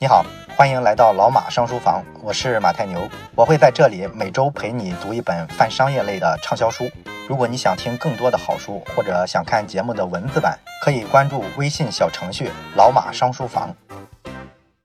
你好，欢迎来到老马商书房，我是马太牛，我会在这里每周陪你读一本泛商业类的畅销书。如果你想听更多的好书，或者想看节目的文字版，可以关注微信小程序“老马商书房”。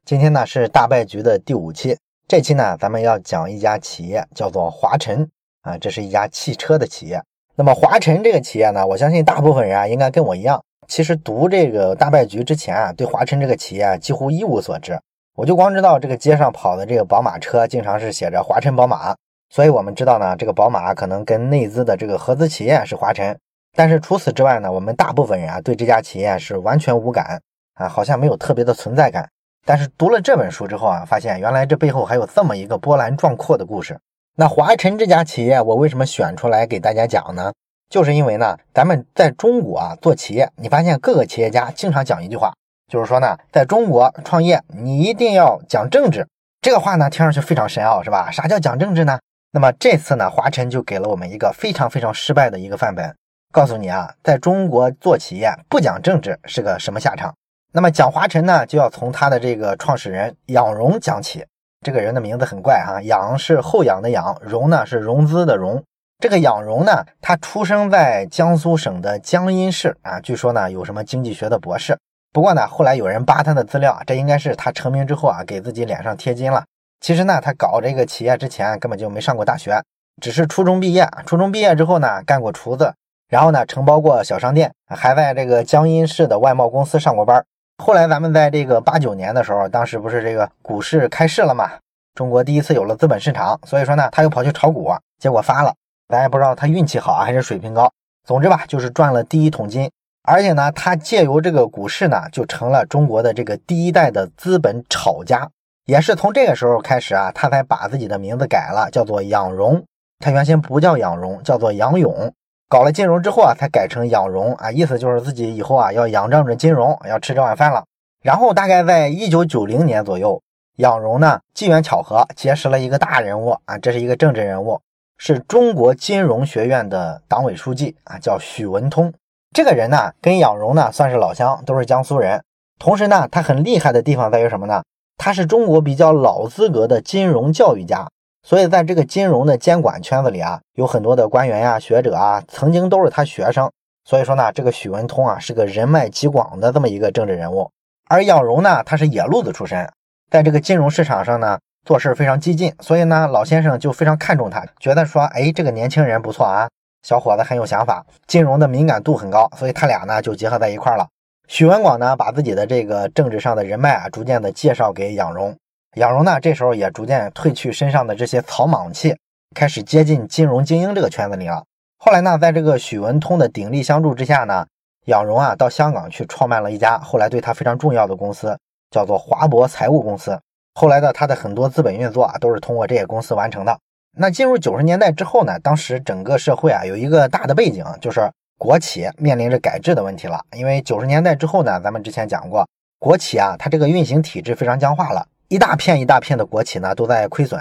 今天呢是大败局的第五期，这期呢咱们要讲一家企业，叫做华晨啊，这是一家汽车的企业。那么华晨这个企业呢，我相信大部分人啊应该跟我一样。其实读这个大败局之前啊，对华晨这个企业几乎一无所知。我就光知道这个街上跑的这个宝马车，经常是写着华晨宝马，所以我们知道呢，这个宝马可能跟内资的这个合资企业是华晨。但是除此之外呢，我们大部分人啊对这家企业是完全无感啊，好像没有特别的存在感。但是读了这本书之后啊，发现原来这背后还有这么一个波澜壮阔的故事。那华晨这家企业，我为什么选出来给大家讲呢？就是因为呢，咱们在中国啊做企业，你发现各个企业家经常讲一句话，就是说呢，在中国创业你一定要讲政治。这个话呢听上去非常深奥，是吧？啥叫讲政治呢？那么这次呢，华晨就给了我们一个非常非常失败的一个范本，告诉你啊，在中国做企业不讲政治是个什么下场。那么讲华晨呢，就要从他的这个创始人杨荣讲起。这个人的名字很怪哈，杨是后仰的仰，荣呢是融资的融。这个杨荣呢，他出生在江苏省的江阴市啊，据说呢有什么经济学的博士。不过呢，后来有人扒他的资料，这应该是他成名之后啊，给自己脸上贴金了。其实呢，他搞这个企业之前根本就没上过大学，只是初中毕业。初中毕业之后呢，干过厨子，然后呢承包过小商店，还在这个江阴市的外贸公司上过班。后来咱们在这个八九年的时候，当时不是这个股市开市了嘛，中国第一次有了资本市场，所以说呢，他又跑去炒股，结果发了。咱也不知道他运气好啊还是水平高，总之吧，就是赚了第一桶金。而且呢，他借由这个股市呢，就成了中国的这个第一代的资本炒家。也是从这个时候开始啊，他才把自己的名字改了，叫做杨荣。他原先不叫杨荣，叫做杨勇。搞了金融之后啊，才改成杨荣啊，意思就是自己以后啊要仰仗着金融，要吃这碗饭了。然后大概在一九九零年左右，杨荣呢机缘巧合结识了一个大人物啊，这是一个政治人物。是中国金融学院的党委书记啊，叫许文通。这个人呢，跟杨荣呢算是老乡，都是江苏人。同时呢，他很厉害的地方在于什么呢？他是中国比较老资格的金融教育家，所以在这个金融的监管圈子里啊，有很多的官员呀、学者啊，曾经都是他学生。所以说呢，这个许文通啊，是个人脉极广的这么一个政治人物。而杨荣呢，他是野路子出身，在这个金融市场上呢。做事非常激进，所以呢，老先生就非常看重他，觉得说，哎，这个年轻人不错啊，小伙子很有想法，金融的敏感度很高，所以他俩呢就结合在一块了。许文广呢，把自己的这个政治上的人脉啊，逐渐的介绍给杨荣，杨荣呢，这时候也逐渐褪去身上的这些草莽气，开始接近金融精英这个圈子里了。后来呢，在这个许文通的鼎力相助之下呢，杨荣啊，到香港去创办了一家后来对他非常重要的公司，叫做华博财务公司。后来的他的很多资本运作啊，都是通过这些公司完成的。那进入九十年代之后呢，当时整个社会啊有一个大的背景，就是国企面临着改制的问题了。因为九十年代之后呢，咱们之前讲过，国企啊，它这个运行体制非常僵化了，一大片一大片的国企呢都在亏损。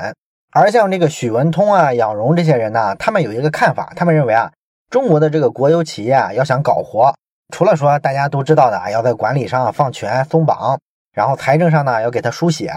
而像这个许文通啊、杨荣这些人呢，他们有一个看法，他们认为啊，中国的这个国有企业啊，要想搞活，除了说大家都知道的啊，要在管理上放权松绑，然后财政上呢要给他输血。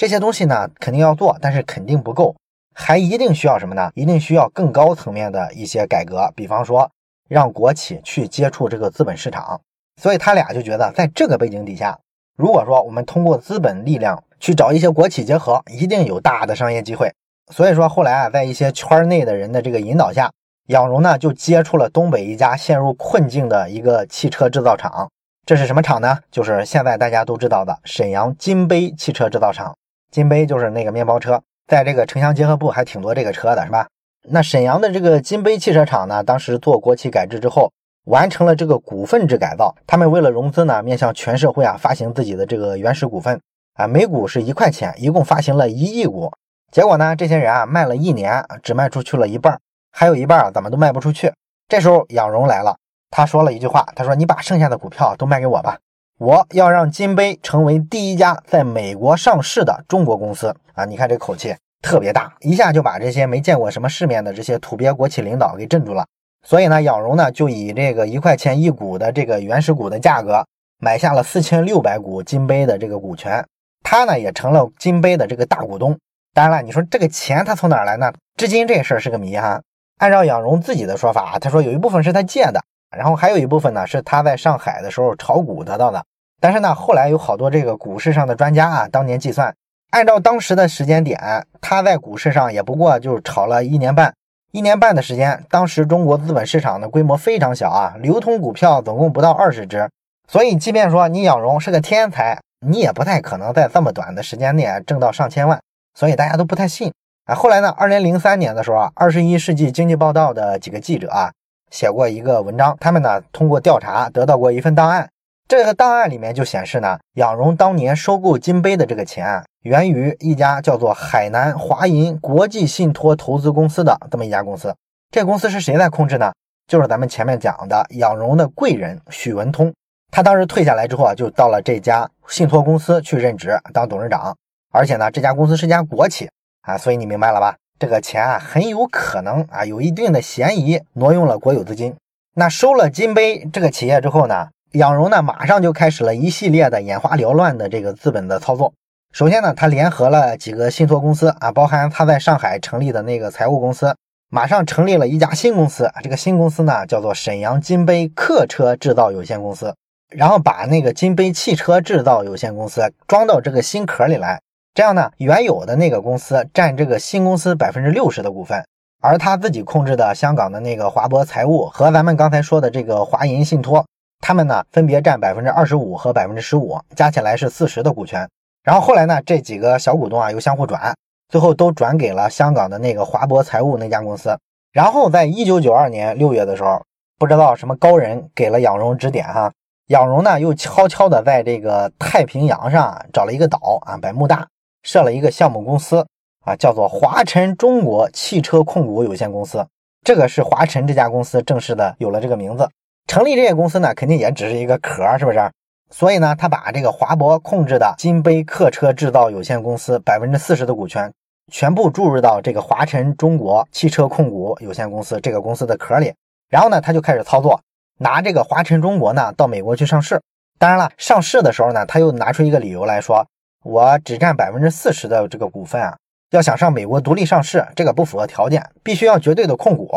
这些东西呢，肯定要做，但是肯定不够，还一定需要什么呢？一定需要更高层面的一些改革，比方说让国企去接触这个资本市场。所以他俩就觉得，在这个背景底下，如果说我们通过资本力量去找一些国企结合，一定有大的商业机会。所以说后来啊，在一些圈内的人的这个引导下，杨荣呢就接触了东北一家陷入困境的一个汽车制造厂。这是什么厂呢？就是现在大家都知道的沈阳金杯汽车制造厂。金杯就是那个面包车，在这个城乡结合部还挺多这个车的，是吧？那沈阳的这个金杯汽车厂呢，当时做国企改制之后，完成了这个股份制改造。他们为了融资呢，面向全社会啊发行自己的这个原始股份啊，每股是一块钱，一共发行了一亿股。结果呢，这些人啊卖了一年，只卖出去了一半，还有一半啊怎么都卖不出去。这时候杨荣来了，他说了一句话，他说：“你把剩下的股票都卖给我吧。”我要让金杯成为第一家在美国上市的中国公司啊！你看这口气特别大，一下就把这些没见过什么世面的这些土鳖国企领导给镇住了。所以呢，杨荣呢就以这个一块钱一股的这个原始股的价格买下了四千六百股金杯的这个股权。他呢也成了金杯的这个大股东。当然了，你说这个钱他从哪儿来呢？至今这事儿是个谜哈。按照杨荣自己的说法啊，他说有一部分是他借的，然后还有一部分呢是他在上海的时候炒股得到的。但是呢，后来有好多这个股市上的专家啊，当年计算，按照当时的时间点，他在股市上也不过就炒了一年半，一年半的时间。当时中国资本市场的规模非常小啊，流通股票总共不到二十只，所以即便说你杨荣是个天才，你也不太可能在这么短的时间内挣到上千万。所以大家都不太信啊。后来呢，二零零三年的时候啊，《二十一世纪经济报道》的几个记者啊，写过一个文章，他们呢通过调查得到过一份档案。这个档案里面就显示呢，仰荣当年收购金杯的这个钱啊，源于一家叫做海南华银国际信托投资公司的这么一家公司。这公司是谁在控制呢？就是咱们前面讲的仰荣的贵人许文通。他当时退下来之后啊，就到了这家信托公司去任职当董事长。而且呢，这家公司是家国企啊，所以你明白了吧？这个钱啊，很有可能啊，有一定的嫌疑挪用了国有资金。那收了金杯这个企业之后呢，仰荣呢，马上就开始了一系列的眼花缭乱的这个资本的操作。首先呢，他联合了几个信托公司啊，包含他在上海成立的那个财务公司，马上成立了一家新公司。这个新公司呢，叫做沈阳金杯客车制造有限公司，然后把那个金杯汽车制造有限公司装到这个新壳里来。这样呢，原有的那个公司占这个新公司百分之六十的股份，而他自己控制的香港的那个华博财务和咱们刚才说的这个华银信托，他们呢分别占百分之二十五和百分之十五，加起来是四十的股权。然后后来呢，这几个小股东啊又相互转，最后都转给了香港的那个华博财务那家公司。然后在一九九二年六月的时候，不知道什么高人给了仰荣指点哈，仰荣呢又悄悄的在这个太平洋上找了一个岛啊，百慕大。设了一个项目公司啊，叫做华晨中国汽车控股有限公司。这个是华晨这家公司正式的有了这个名字。成立这些公司呢，肯定也只是一个壳，是不是？所以呢，他把这个华博控制的金杯客车制造有限公司百分之四十的股权全部注入到这个华晨中国汽车控股有限公司这个公司的壳里。然后呢，他就开始操作，拿这个华晨中国呢到美国去上市。当然了，上市的时候呢，他又拿出一个理由来说。我只占百分之四十的这个股份啊，要想上美国独立上市，这个不符合条件，必须要绝对的控股。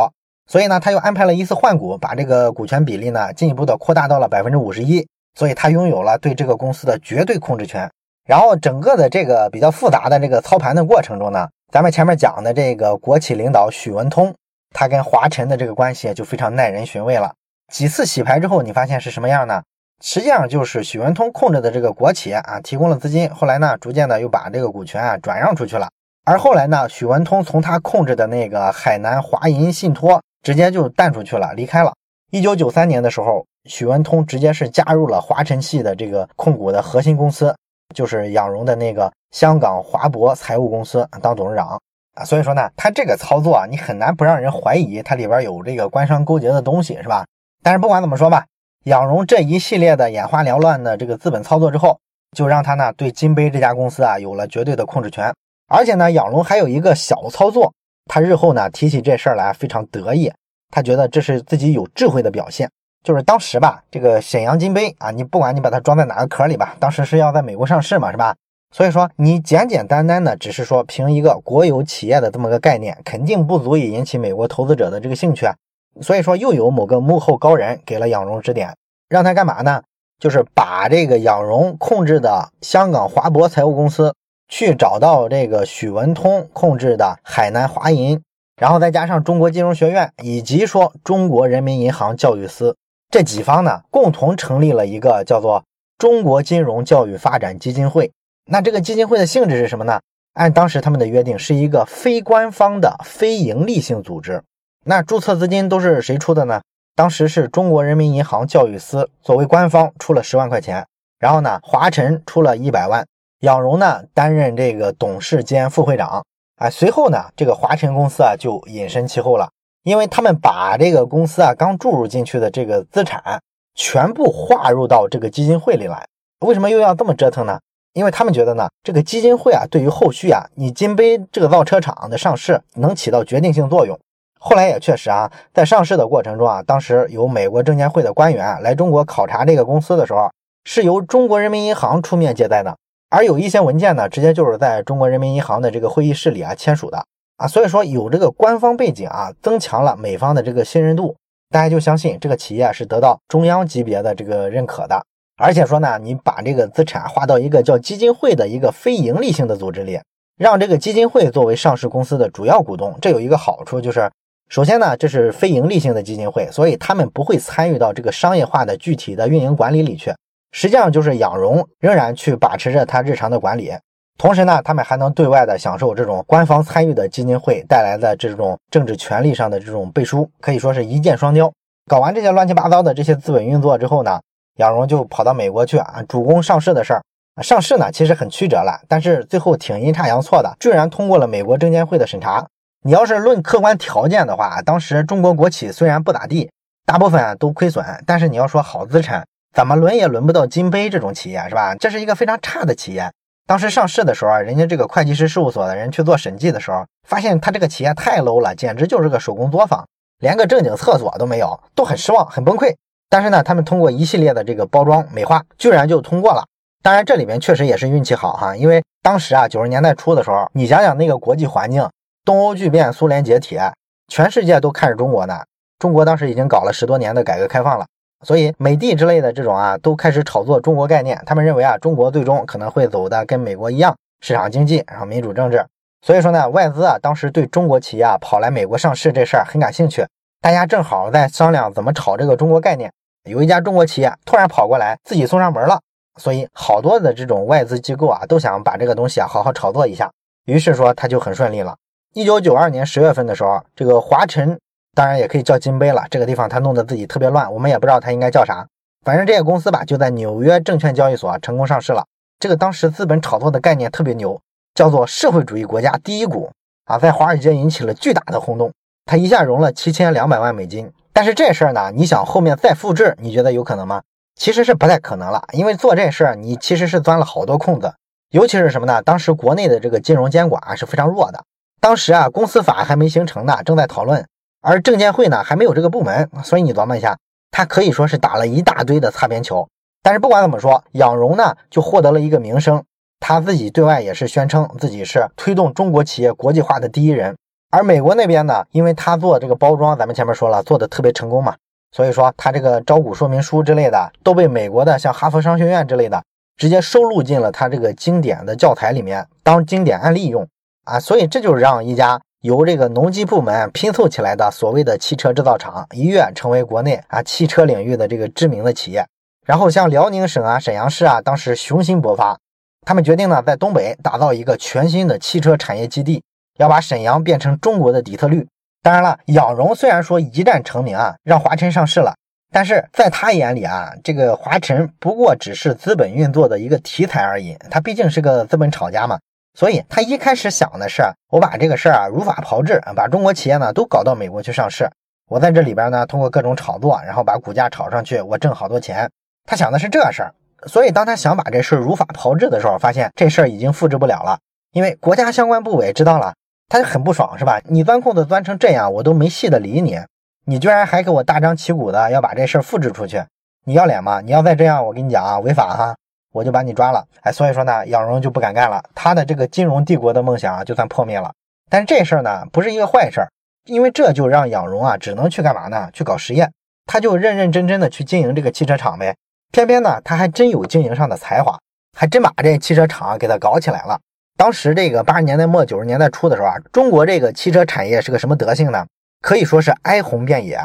所以呢，他又安排了一次换股，把这个股权比例呢进一步的扩大到了百分之五十一。所以他拥有了对这个公司的绝对控制权。然后整个的这个比较复杂的这个操盘的过程中呢，咱们前面讲的这个国企领导许文通，他跟华晨的这个关系就非常耐人寻味了。几次洗牌之后，你发现是什么样呢？实际上就是许文通控制的这个国企啊，提供了资金，后来呢，逐渐的又把这个股权啊转让出去了。而后来呢，许文通从他控制的那个海南华银信托直接就淡出去了，离开了。一九九三年的时候，许文通直接是加入了华晨系的这个控股的核心公司，就是仰荣的那个香港华博财务公司当董事长啊。所以说呢，他这个操作啊，你很难不让人怀疑他里边有这个官商勾结的东西，是吧？但是不管怎么说吧。仰荣这一系列的眼花缭乱的这个资本操作之后，就让他呢对金杯这家公司啊有了绝对的控制权。而且呢，仰荣还有一个小操作，他日后呢提起这事儿来非常得意，他觉得这是自己有智慧的表现。就是当时吧，这个沈阳金杯啊，你不管你把它装在哪个壳里吧，当时是要在美国上市嘛，是吧？所以说你简简单单的只是说凭一个国有企业的这么个概念，肯定不足以引起美国投资者的这个兴趣。所以说，又有某个幕后高人给了仰荣指点，让他干嘛呢？就是把这个仰荣控制的香港华博财务公司去找到这个许文通控制的海南华银，然后再加上中国金融学院以及说中国人民银行教育司这几方呢，共同成立了一个叫做中国金融教育发展基金会。那这个基金会的性质是什么呢？按当时他们的约定，是一个非官方的非盈利性组织。那注册资金都是谁出的呢？当时是中国人民银行教育司作为官方出了十万块钱，然后呢，华晨出了一百万，仰荣呢担任这个董事兼副会长。啊，随后呢，这个华晨公司啊就隐身其后了，因为他们把这个公司啊刚注入进去的这个资产全部划入到这个基金会里来。为什么又要这么折腾呢？因为他们觉得呢，这个基金会啊对于后续啊你金杯这个造车厂的上市能起到决定性作用。后来也确实啊，在上市的过程中啊，当时有美国证监会的官员来中国考察这个公司的时候，是由中国人民银行出面接待的。而有一些文件呢，直接就是在中国人民银行的这个会议室里啊签署的啊，所以说有这个官方背景啊，增强了美方的这个信任度，大家就相信这个企业是得到中央级别的这个认可的。而且说呢，你把这个资产划到一个叫基金会的一个非盈利性的组织里，让这个基金会作为上市公司的主要股东，这有一个好处就是，首先呢，这是非盈利性的基金会，所以他们不会参与到这个商业化的具体的运营管理里去。实际上就是养融仍然去把持着它日常的管理，同时呢，他们还能对外的享受这种官方参与的基金会带来的这种政治权利上的这种背书，可以说是一箭双雕。搞完这些乱七八糟的这些资本运作之后呢，养融就跑到美国去啊，主攻上市的事儿。上市呢其实很曲折了，但是最后挺阴差阳错的，居然通过了美国证监会的审查。你要是论客观条件的话，当时中国国企虽然不咋地，大部分都亏损，但是你要说好资产。怎么轮也轮不到金杯这种企业是吧？这是一个非常差的企业。当时上市的时候啊，人家这个会计师事务所的人去做审计的时候，发现他这个企业太 low 了，简直就是个手工作坊，连个正经厕所都没有，都很失望，很崩溃。但是呢，他们通过一系列的这个包装美化，居然就通过了。当然，这里面确实也是运气好哈，因为当时啊，九十年代初的时候，你想想那个国际环境，东欧剧变，苏联解体，全世界都看着中国呢。中国当时已经搞了十多年的改革开放了。所以美的之类的这种啊，都开始炒作中国概念。他们认为啊，中国最终可能会走的跟美国一样，市场经济，然后民主政治。所以说呢，外资啊，当时对中国企业啊跑来美国上市这事儿很感兴趣。大家正好在商量怎么炒这个中国概念。有一家中国企业突然跑过来，自己送上门了。所以好多的这种外资机构啊，都想把这个东西啊好好炒作一下。于是说他就很顺利了。一九九二年十月份的时候，这个华晨。当然也可以叫金杯了，这个地方他弄得自己特别乱，我们也不知道他应该叫啥。反正这个公司吧，就在纽约证券交易所成功上市了。这个当时资本炒作的概念特别牛，叫做社会主义国家第一股啊，在华尔街引起了巨大的轰动。他一下融了七千两百万美金。但是这事儿呢，你想后面再复制，你觉得有可能吗？其实是不太可能了，因为做这事儿你其实是钻了好多空子，尤其是什么呢？当时国内的这个金融监管是非常弱的，当时啊公司法还没形成呢，正在讨论。而证监会呢还没有这个部门，所以你琢磨一下，他可以说是打了一大堆的擦边球。但是不管怎么说，养融呢就获得了一个名声，他自己对外也是宣称自己是推动中国企业国际化的第一人。而美国那边呢，因为他做这个包装，咱们前面说了做的特别成功嘛，所以说他这个招股说明书之类的都被美国的像哈佛商学院之类的直接收录进了他这个经典的教材里面当经典案例用啊，所以这就让一家。由这个农机部门拼凑起来的所谓的汽车制造厂，一跃成为国内啊汽车领域的这个知名的企业。然后像辽宁省啊、沈阳市啊，当时雄心勃发，他们决定呢在东北打造一个全新的汽车产业基地，要把沈阳变成中国的底特律。当然了，仰融虽然说一战成名啊，让华晨上市了，但是在他眼里啊，这个华晨不过只是资本运作的一个题材而已，他毕竟是个资本炒家嘛。所以他一开始想的是，我把这个事儿啊如法炮制，把中国企业呢都搞到美国去上市。我在这里边呢，通过各种炒作，然后把股价炒上去，我挣好多钱。他想的是这事儿。所以当他想把这事儿如法炮制的时候，发现这事儿已经复制不了了，因为国家相关部委知道了，他就很不爽，是吧？你钻空子钻成这样，我都没戏的理你，你居然还给我大张旗鼓的要把这事儿复制出去，你要脸吗？你要再这样，我跟你讲啊，违法哈。我就把你抓了，哎，所以说呢，养融就不敢干了，他的这个金融帝国的梦想啊，就算破灭了。但是这事儿呢，不是一个坏事儿，因为这就让养融啊，只能去干嘛呢？去搞实验，他就认认真真的去经营这个汽车厂呗。偏偏呢，他还真有经营上的才华，还真把这汽车厂给他搞起来了。当时这个八十年代末九十年代初的时候啊，中国这个汽车产业是个什么德行呢？可以说是哀鸿遍野，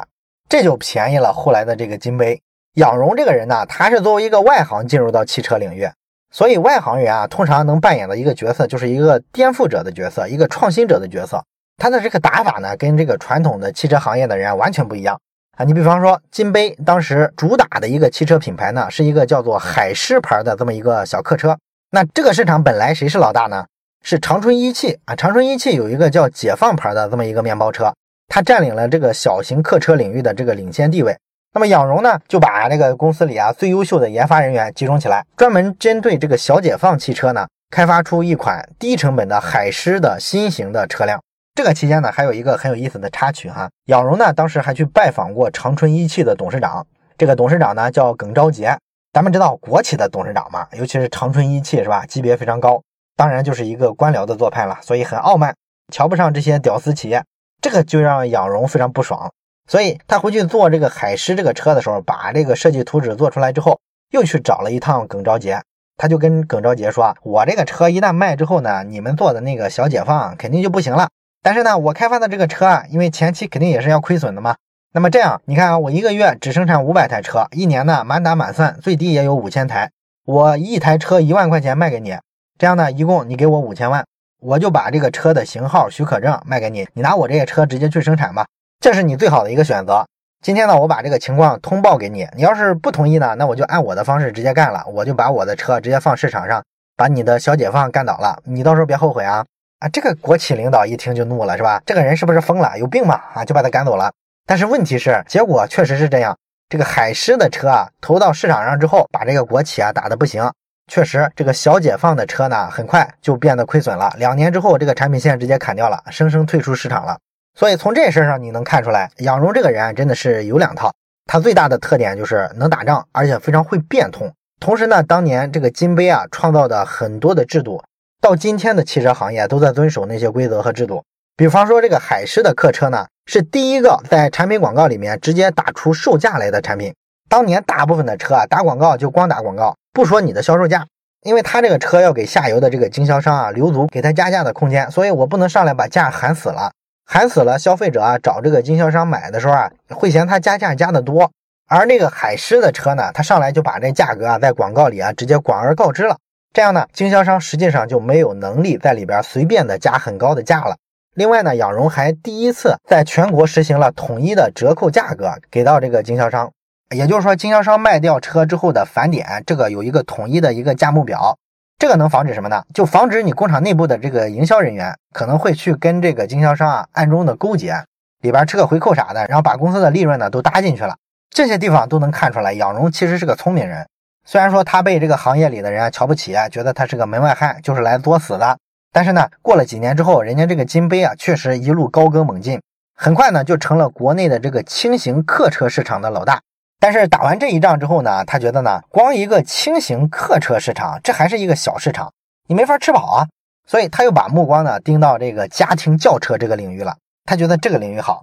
这就便宜了后来的这个金杯。养融这个人呢，他是作为一个外行进入到汽车领域，所以外行人啊，通常能扮演的一个角色就是一个颠覆者的角色，一个创新者的角色。他的这个打法呢，跟这个传统的汽车行业的人完全不一样啊。你比方说，金杯当时主打的一个汽车品牌呢，是一个叫做海狮牌的这么一个小客车。那这个市场本来谁是老大呢？是长春一汽啊。长春一汽有一个叫解放牌的这么一个面包车，它占领了这个小型客车领域的这个领先地位。那么养融呢，就把那个公司里啊最优秀的研发人员集中起来，专门针对这个小解放汽车呢，开发出一款低成本的海狮的新型的车辆。这个期间呢，还有一个很有意思的插曲哈，养融呢当时还去拜访过长春一汽的董事长，这个董事长呢叫耿昭杰。咱们知道国企的董事长嘛，尤其是长春一汽是吧，级别非常高，当然就是一个官僚的做派了，所以很傲慢，瞧不上这些屌丝企业，这个就让杨荣非常不爽。所以他回去做这个海狮这个车的时候，把这个设计图纸做出来之后，又去找了一趟耿昭杰，他就跟耿昭杰说：“我这个车一旦卖之后呢，你们做的那个小解放肯定就不行了。但是呢，我开发的这个车啊，因为前期肯定也是要亏损的嘛。那么这样，你看啊，我一个月只生产五百台车，一年呢满打满算最低也有五千台，我一台车一万块钱卖给你，这样呢，一共你给我五千万，我就把这个车的型号许可证卖给你，你拿我这些车直接去生产吧。”这是你最好的一个选择。今天呢，我把这个情况通报给你。你要是不同意呢，那我就按我的方式直接干了。我就把我的车直接放市场上，把你的小解放干倒了。你到时候别后悔啊！啊，这个国企领导一听就怒了，是吧？这个人是不是疯了？有病吧？啊，就把他赶走了。但是问题是，结果确实是这样。这个海狮的车啊，投到市场上之后，把这个国企啊打得不行。确实，这个小解放的车呢，很快就变得亏损了。两年之后，这个产品线直接砍掉了，生生退出市场了。所以从这事上你能看出来，杨荣这个人真的是有两套。他最大的特点就是能打仗，而且非常会变通。同时呢，当年这个金杯啊创造的很多的制度，到今天的汽车行业都在遵守那些规则和制度。比方说这个海狮的客车呢，是第一个在产品广告里面直接打出售价来的产品。当年大部分的车啊打广告就光打广告，不说你的销售价，因为他这个车要给下游的这个经销商啊留足给他加价的空间，所以我不能上来把价喊死了。喊死了，消费者啊找这个经销商买的时候啊，会嫌他加价加的多。而那个海狮的车呢，他上来就把这价格啊在广告里啊直接广而告之了。这样呢，经销商实际上就没有能力在里边随便的加很高的价了。另外呢，仰荣还第一次在全国实行了统一的折扣价格给到这个经销商，也就是说，经销商卖掉车之后的返点，这个有一个统一的一个价目表。这个能防止什么呢？就防止你工厂内部的这个营销人员可能会去跟这个经销商啊暗中的勾结，里边吃个回扣啥的，然后把公司的利润呢都搭进去了。这些地方都能看出来，杨荣其实是个聪明人。虽然说他被这个行业里的人啊瞧不起啊，觉得他是个门外汉，就是来作死的。但是呢，过了几年之后，人家这个金杯啊，确实一路高歌猛进，很快呢就成了国内的这个轻型客车市场的老大。但是打完这一仗之后呢，他觉得呢，光一个轻型客车市场，这还是一个小市场，你没法吃饱啊。所以他又把目光呢盯到这个家庭轿车这个领域了。他觉得这个领域好。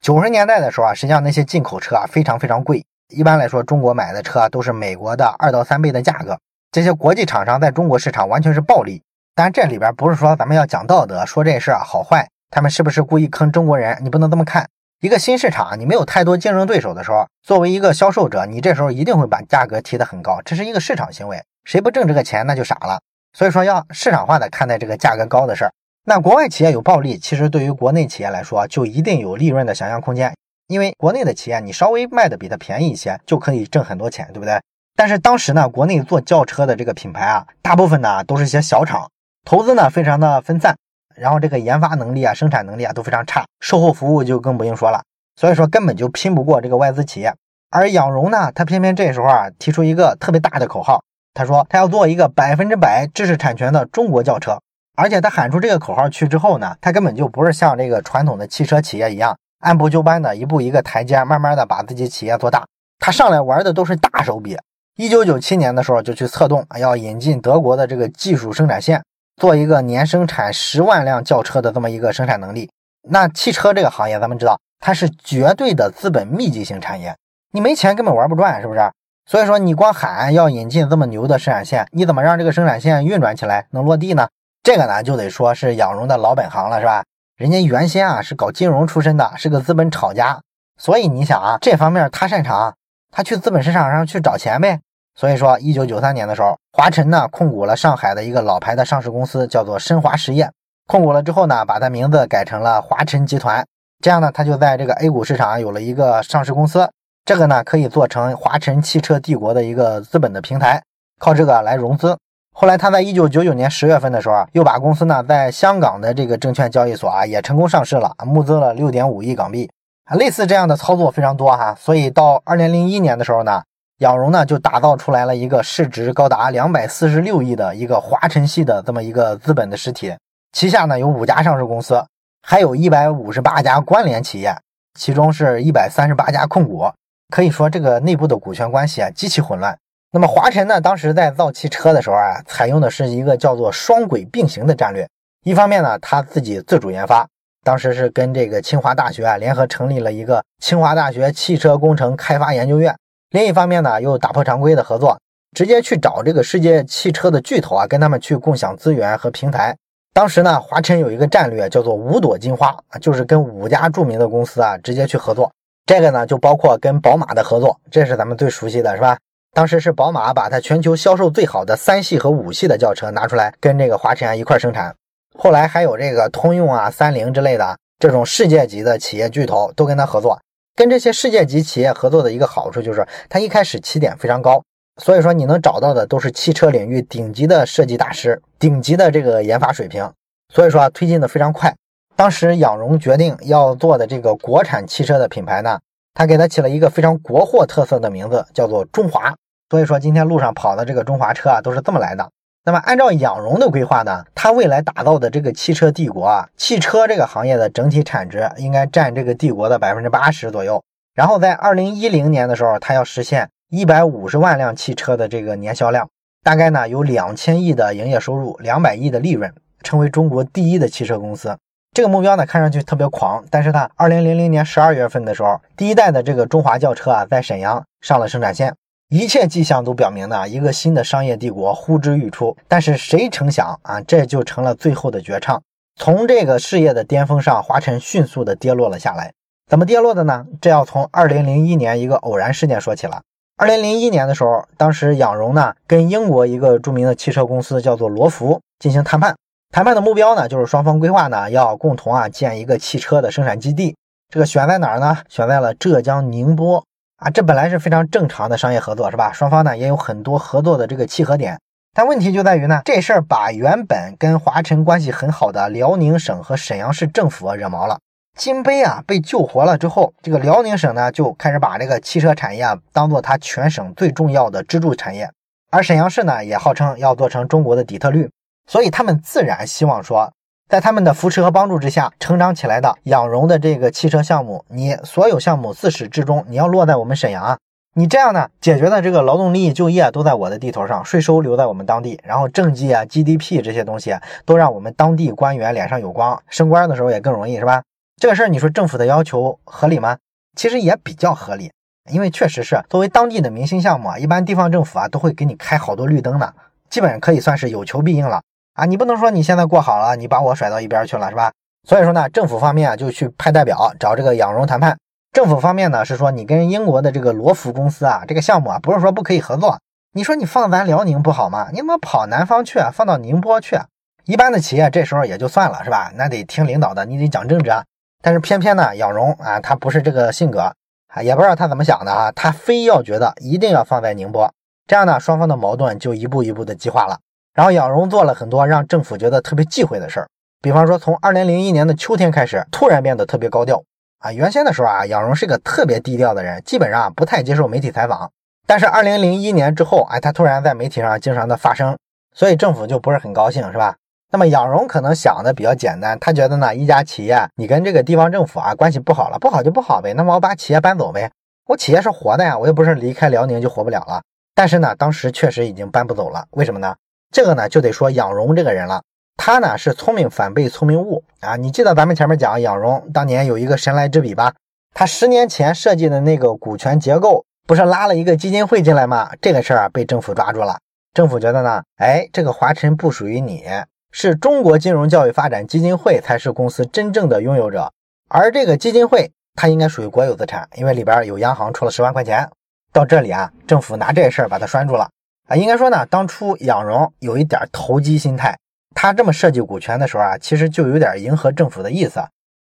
九十年代的时候啊，实际上那些进口车啊非常非常贵，一般来说中国买的车都是美国的二到三倍的价格。这些国际厂商在中国市场完全是暴利。当然这里边不是说咱们要讲道德，说这事儿好坏，他们是不是故意坑中国人，你不能这么看。一个新市场，你没有太多竞争对手的时候，作为一个销售者，你这时候一定会把价格提得很高，这是一个市场行为，谁不挣这个钱那就傻了。所以说要市场化的看待这个价格高的事儿。那国外企业有暴利，其实对于国内企业来说，就一定有利润的想象空间，因为国内的企业你稍微卖的比它便宜一些，就可以挣很多钱，对不对？但是当时呢，国内做轿车的这个品牌啊，大部分呢都是一些小厂，投资呢非常的分散。然后这个研发能力啊、生产能力啊都非常差，售后服务就更不用说了。所以说根本就拼不过这个外资企业。而仰荣呢，他偏偏这时候啊提出一个特别大的口号，他说他要做一个百分之百知识产权的中国轿车。而且他喊出这个口号去之后呢，他根本就不是像这个传统的汽车企业一样按部就班的一步一个台阶，慢慢的把自己企业做大。他上来玩的都是大手笔。一九九七年的时候就去策动要引进德国的这个技术生产线。做一个年生产十万辆轿车的这么一个生产能力，那汽车这个行业，咱们知道它是绝对的资本密集型产业，你没钱根本玩不转，是不是？所以说你光喊要引进这么牛的生产线，你怎么让这个生产线运转起来能落地呢？这个呢就得说是养荣的老本行了，是吧？人家原先啊是搞金融出身的，是个资本炒家，所以你想啊，这方面他擅长，他去资本市场上去找钱呗。所以说，一九九三年的时候，华晨呢控股了上海的一个老牌的上市公司，叫做申华实业。控股了之后呢，把它名字改成了华晨集团。这样呢，它就在这个 A 股市场有了一个上市公司。这个呢，可以做成华晨汽车帝国的一个资本的平台，靠这个来融资。后来，他在一九九九年十月份的时候，又把公司呢在香港的这个证券交易所啊也成功上市了，募资了六点五亿港币。啊，类似这样的操作非常多哈。所以到二零零一年的时候呢。仰荣呢，就打造出来了一个市值高达两百四十六亿的一个华晨系的这么一个资本的实体，旗下呢有五家上市公司，还有一百五十八家关联企业，其中是一百三十八家控股。可以说这个内部的股权关系啊极其混乱。那么华晨呢，当时在造汽车的时候啊，采用的是一个叫做双轨并行的战略。一方面呢，他自己自主研发，当时是跟这个清华大学啊联合成立了一个清华大学汽车工程开发研究院；另一方面呢，又打破常规的合作，直接去找这个世界汽车的巨头啊，跟他们去共享资源和平台。当时呢，华晨有一个战略叫做五朵金花，就是跟五家著名的公司啊直接去合作。这个呢，就包括跟宝马的合作，这是咱们最熟悉的是吧？当时是宝马把它全球销售最好的三系和五系的轿车拿出来跟这个华晨一块生产。后来还有这个通用啊、三菱之类的这种世界级的企业巨头都跟他合作。跟这些世界级企业合作的一个好处就是，它一开始起点非常高。所以说，你能找到的都是汽车领域顶级的设计大师，顶级的这个研发水平。所以说，啊推进的非常快。当时仰荣决定要做的这个国产汽车的品牌呢，他给它起了一个非常国货特色的名字，叫做中华。所以说，今天路上跑的这个中华车啊，都是这么来的。那么，按照仰荣的规划呢，他未来打造的这个汽车帝国啊，汽车这个行业的整体产值应该占这个帝国的百分之八十左右。然后在二零一零年的时候，他要实现。一百五十万辆汽车的这个年销量，大概呢有两千亿的营业收入，两百亿的利润，成为中国第一的汽车公司。这个目标呢看上去特别狂，但是呢，二零零零年十二月份的时候，第一代的这个中华轿车啊在沈阳上了生产线，一切迹象都表明呢一个新的商业帝国呼之欲出。但是谁成想啊，这就成了最后的绝唱。从这个事业的巅峰上，华晨迅速的跌落了下来。怎么跌落的呢？这要从二零零一年一个偶然事件说起了。二零零一年的时候，当时仰荣呢跟英国一个著名的汽车公司叫做罗孚进行谈判，谈判的目标呢就是双方规划呢要共同啊建一个汽车的生产基地，这个选在哪儿呢？选在了浙江宁波啊，这本来是非常正常的商业合作是吧？双方呢也有很多合作的这个契合点，但问题就在于呢这事儿把原本跟华晨关系很好的辽宁省和沈阳市政府惹毛了。金杯啊被救活了之后，这个辽宁省呢就开始把这个汽车产业啊当做它全省最重要的支柱产业，而沈阳市呢也号称要做成中国的底特律，所以他们自然希望说，在他们的扶持和帮助之下成长起来的养荣的这个汽车项目，你所有项目自始至终你要落在我们沈阳啊，你这样呢解决的这个劳动力、就业都在我的地头上，税收留在我们当地，然后政绩啊、GDP 这些东西都让我们当地官员脸上有光，升官的时候也更容易，是吧？这个事儿，你说政府的要求合理吗？其实也比较合理，因为确实是作为当地的明星项目啊，一般地方政府啊都会给你开好多绿灯的，基本上可以算是有求必应了啊。你不能说你现在过好了，你把我甩到一边去了，是吧？所以说呢，政府方面啊就去派代表找这个仰荣谈判。政府方面呢是说，你跟英国的这个罗孚公司啊，这个项目啊不是说不可以合作，你说你放咱辽宁不好吗？你怎么跑南方去啊，放到宁波去？啊一般的企业这时候也就算了，是吧？那得听领导的，你得讲政治啊。但是偏偏呢，仰荣啊，他不是这个性格啊，也不知道他怎么想的啊，他非要觉得一定要放在宁波，这样呢，双方的矛盾就一步一步的激化了。然后仰荣做了很多让政府觉得特别忌讳的事儿，比方说从二零零一年的秋天开始，突然变得特别高调啊。原先的时候啊，仰荣是个特别低调的人，基本上不太接受媒体采访。但是二零零一年之后，哎，他突然在媒体上经常的发声，所以政府就不是很高兴，是吧？那么仰荣可能想的比较简单，他觉得呢，一家企业你跟这个地方政府啊关系不好了，不好就不好呗，那么我把企业搬走呗，我企业是活的呀，我又不是离开辽宁就活不了了。但是呢，当时确实已经搬不走了，为什么呢？这个呢就得说仰荣这个人了，他呢是聪明反被聪明误啊。你记得咱们前面讲仰荣当年有一个神来之笔吧？他十年前设计的那个股权结构，不是拉了一个基金会进来吗？这个事儿啊被政府抓住了，政府觉得呢，哎，这个华晨不属于你。是中国金融教育发展基金会才是公司真正的拥有者，而这个基金会它应该属于国有资产，因为里边有央行出了十万块钱。到这里啊，政府拿这事儿把它拴住了啊。应该说呢，当初仰荣有一点投机心态，他这么设计股权的时候啊，其实就有点迎合政府的意思。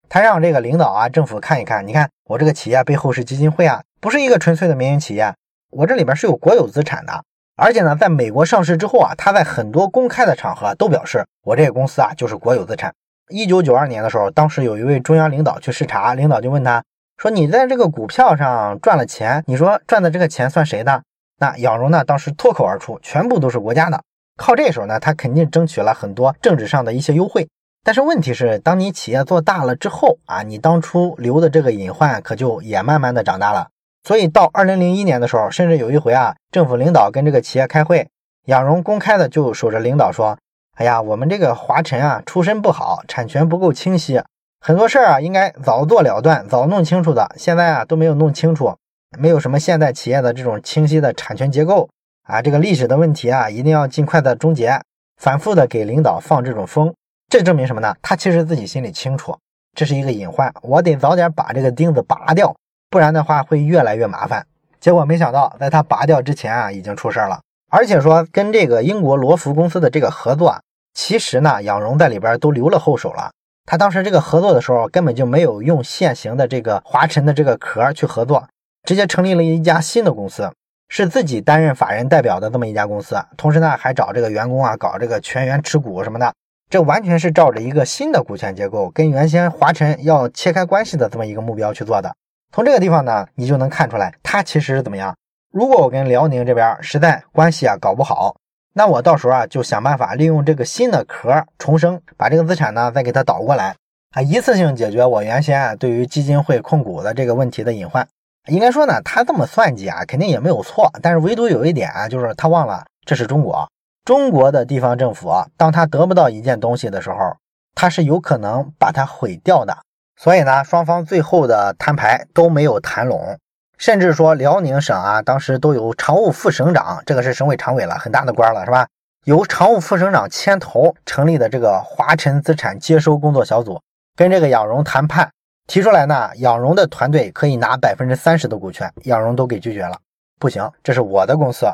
他让这个领导啊，政府看一看，你看我这个企业背后是基金会啊，不是一个纯粹的民营企业，我这里边是有国有资产的。而且呢，在美国上市之后啊，他在很多公开的场合都表示，我这个公司啊就是国有资产。一九九二年的时候，当时有一位中央领导去视察，领导就问他说：“你在这个股票上赚了钱，你说赚的这个钱算谁的？”那仰荣呢，当时脱口而出：“全部都是国家的。”靠这时候呢，他肯定争取了很多政治上的一些优惠。但是问题是，当你企业做大了之后啊，你当初留的这个隐患可就也慢慢的长大了。所以到二零零一年的时候，甚至有一回啊，政府领导跟这个企业开会，仰荣公开的就守着领导说：“哎呀，我们这个华晨啊，出身不好，产权不够清晰，很多事儿啊应该早做了断，早弄清楚的，现在啊都没有弄清楚，没有什么现代企业的这种清晰的产权结构啊，这个历史的问题啊，一定要尽快的终结。”反复的给领导放这种风，这证明什么呢？他其实自己心里清楚，这是一个隐患，我得早点把这个钉子拔掉。不然的话会越来越麻烦。结果没想到，在他拔掉之前啊，已经出事了。而且说跟这个英国罗孚公司的这个合作，其实呢，仰荣在里边都留了后手了。他当时这个合作的时候，根本就没有用现行的这个华晨的这个壳去合作，直接成立了一家新的公司，是自己担任法人代表的这么一家公司。同时呢，还找这个员工啊搞这个全员持股什么的，这完全是照着一个新的股权结构，跟原先华晨要切开关系的这么一个目标去做的。从这个地方呢，你就能看出来，他其实是怎么样。如果我跟辽宁这边实在关系啊搞不好，那我到时候啊就想办法利用这个新的壳重生，把这个资产呢再给它倒过来，啊，一次性解决我原先啊对于基金会控股的这个问题的隐患。应该说呢，他这么算计啊，肯定也没有错。但是唯独有一点啊，就是他忘了这是中国，中国的地方政府，当他得不到一件东西的时候，他是有可能把它毁掉的。所以呢，双方最后的摊牌都没有谈拢，甚至说辽宁省啊，当时都有常务副省长，这个是省委常委了，很大的官了，是吧？由常务副省长牵头成立的这个华晨资产接收工作小组，跟这个仰荣谈判，提出来呢，仰荣的团队可以拿百分之三十的股权，仰荣都给拒绝了，不行，这是我的公司，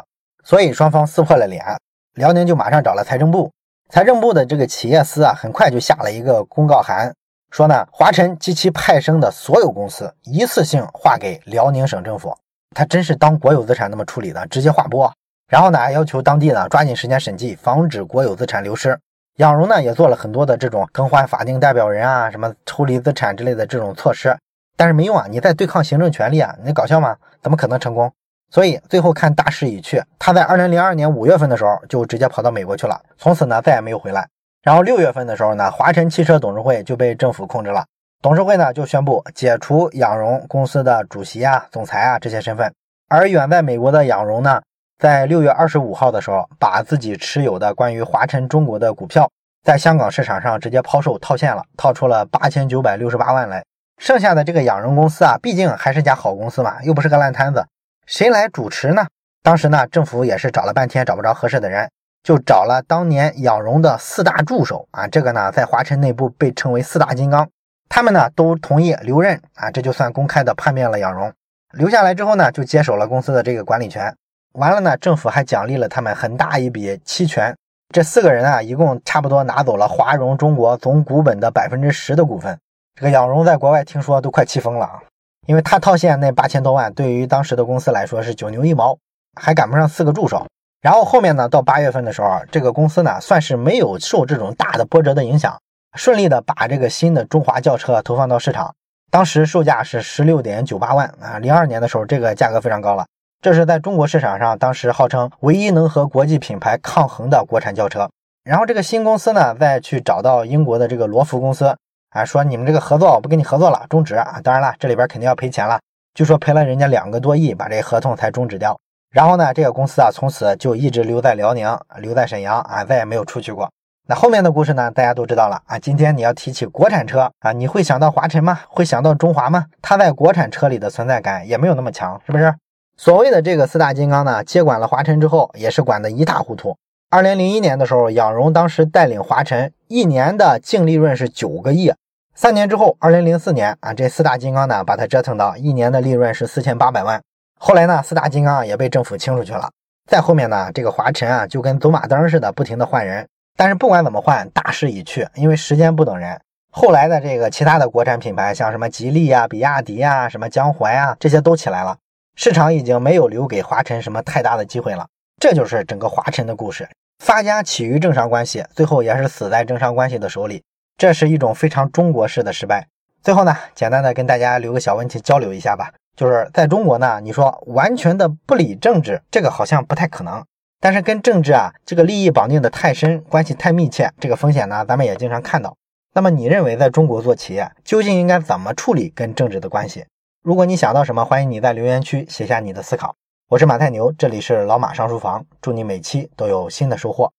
所以双方撕破了脸，辽宁就马上找了财政部，财政部的这个企业司啊，很快就下了一个公告函。说呢，华晨及其派生的所有公司一次性划给辽宁省政府，他真是当国有资产那么处理的，直接划拨。然后呢，要求当地呢抓紧时间审计，防止国有资产流失。仰荣呢也做了很多的这种更换法定代表人啊，什么抽离资产之类的这种措施，但是没用啊，你在对抗行政权力啊，你搞笑吗？怎么可能成功？所以最后看大势已去，他在二零零二年五月份的时候就直接跑到美国去了，从此呢再也没有回来。然后六月份的时候呢，华晨汽车董事会就被政府控制了。董事会呢就宣布解除仰荣公司的主席啊、总裁啊这些身份。而远在美国的仰荣呢，在六月二十五号的时候，把自己持有的关于华晨中国的股票在香港市场上直接抛售套现了，套出了八千九百六十八万来。剩下的这个养荣公司啊，毕竟还是家好公司嘛，又不是个烂摊子，谁来主持呢？当时呢，政府也是找了半天找不着合适的人。就找了当年养荣的四大助手啊，这个呢在华晨内部被称为四大金刚，他们呢都同意留任啊，这就算公开的叛变了养荣。留下来之后呢，就接手了公司的这个管理权。完了呢，政府还奖励了他们很大一笔期权。这四个人啊，一共差不多拿走了华融中国总股本的百分之十的股份。这个仰荣在国外听说都快气疯了啊，因为他套现那八千多万，对于当时的公司来说是九牛一毛，还赶不上四个助手。然后后面呢，到八月份的时候，这个公司呢算是没有受这种大的波折的影响，顺利的把这个新的中华轿车投放到市场。当时售价是十六点九八万啊，零二年的时候这个价格非常高了。这是在中国市场上当时号称唯一能和国际品牌抗衡的国产轿车。然后这个新公司呢，再去找到英国的这个罗孚公司啊，说你们这个合作我不跟你合作了，终止啊。当然了，这里边肯定要赔钱了，据说赔了人家两个多亿，把这合同才终止掉。然后呢，这个公司啊，从此就一直留在辽宁，留在沈阳啊，再也没有出去过。那后面的故事呢，大家都知道了啊。今天你要提起国产车啊，你会想到华晨吗？会想到中华吗？它在国产车里的存在感也没有那么强，是不是？所谓的这个四大金刚呢，接管了华晨之后，也是管得一塌糊涂。二零零一年的时候，仰荣当时带领华晨，一年的净利润是九个亿。三年之后，二零零四年啊，这四大金刚呢，把它折腾到一年的利润是四千八百万。后来呢，四大金刚也被政府清出去了。再后面呢，这个华晨啊，就跟走马灯似的，不停的换人。但是不管怎么换，大势已去，因为时间不等人。后来的这个其他的国产品牌，像什么吉利啊、比亚迪啊、什么江淮啊，这些都起来了，市场已经没有留给华晨什么太大的机会了。这就是整个华晨的故事。发家起于政商关系，最后也是死在政商关系的手里。这是一种非常中国式的失败。最后呢，简单的跟大家留个小问题交流一下吧。就是在中国呢，你说完全的不理政治，这个好像不太可能。但是跟政治啊这个利益绑定的太深，关系太密切，这个风险呢，咱们也经常看到。那么你认为在中国做企业，究竟应该怎么处理跟政治的关系？如果你想到什么，欢迎你在留言区写下你的思考。我是马太牛，这里是老马上书房，祝你每期都有新的收获。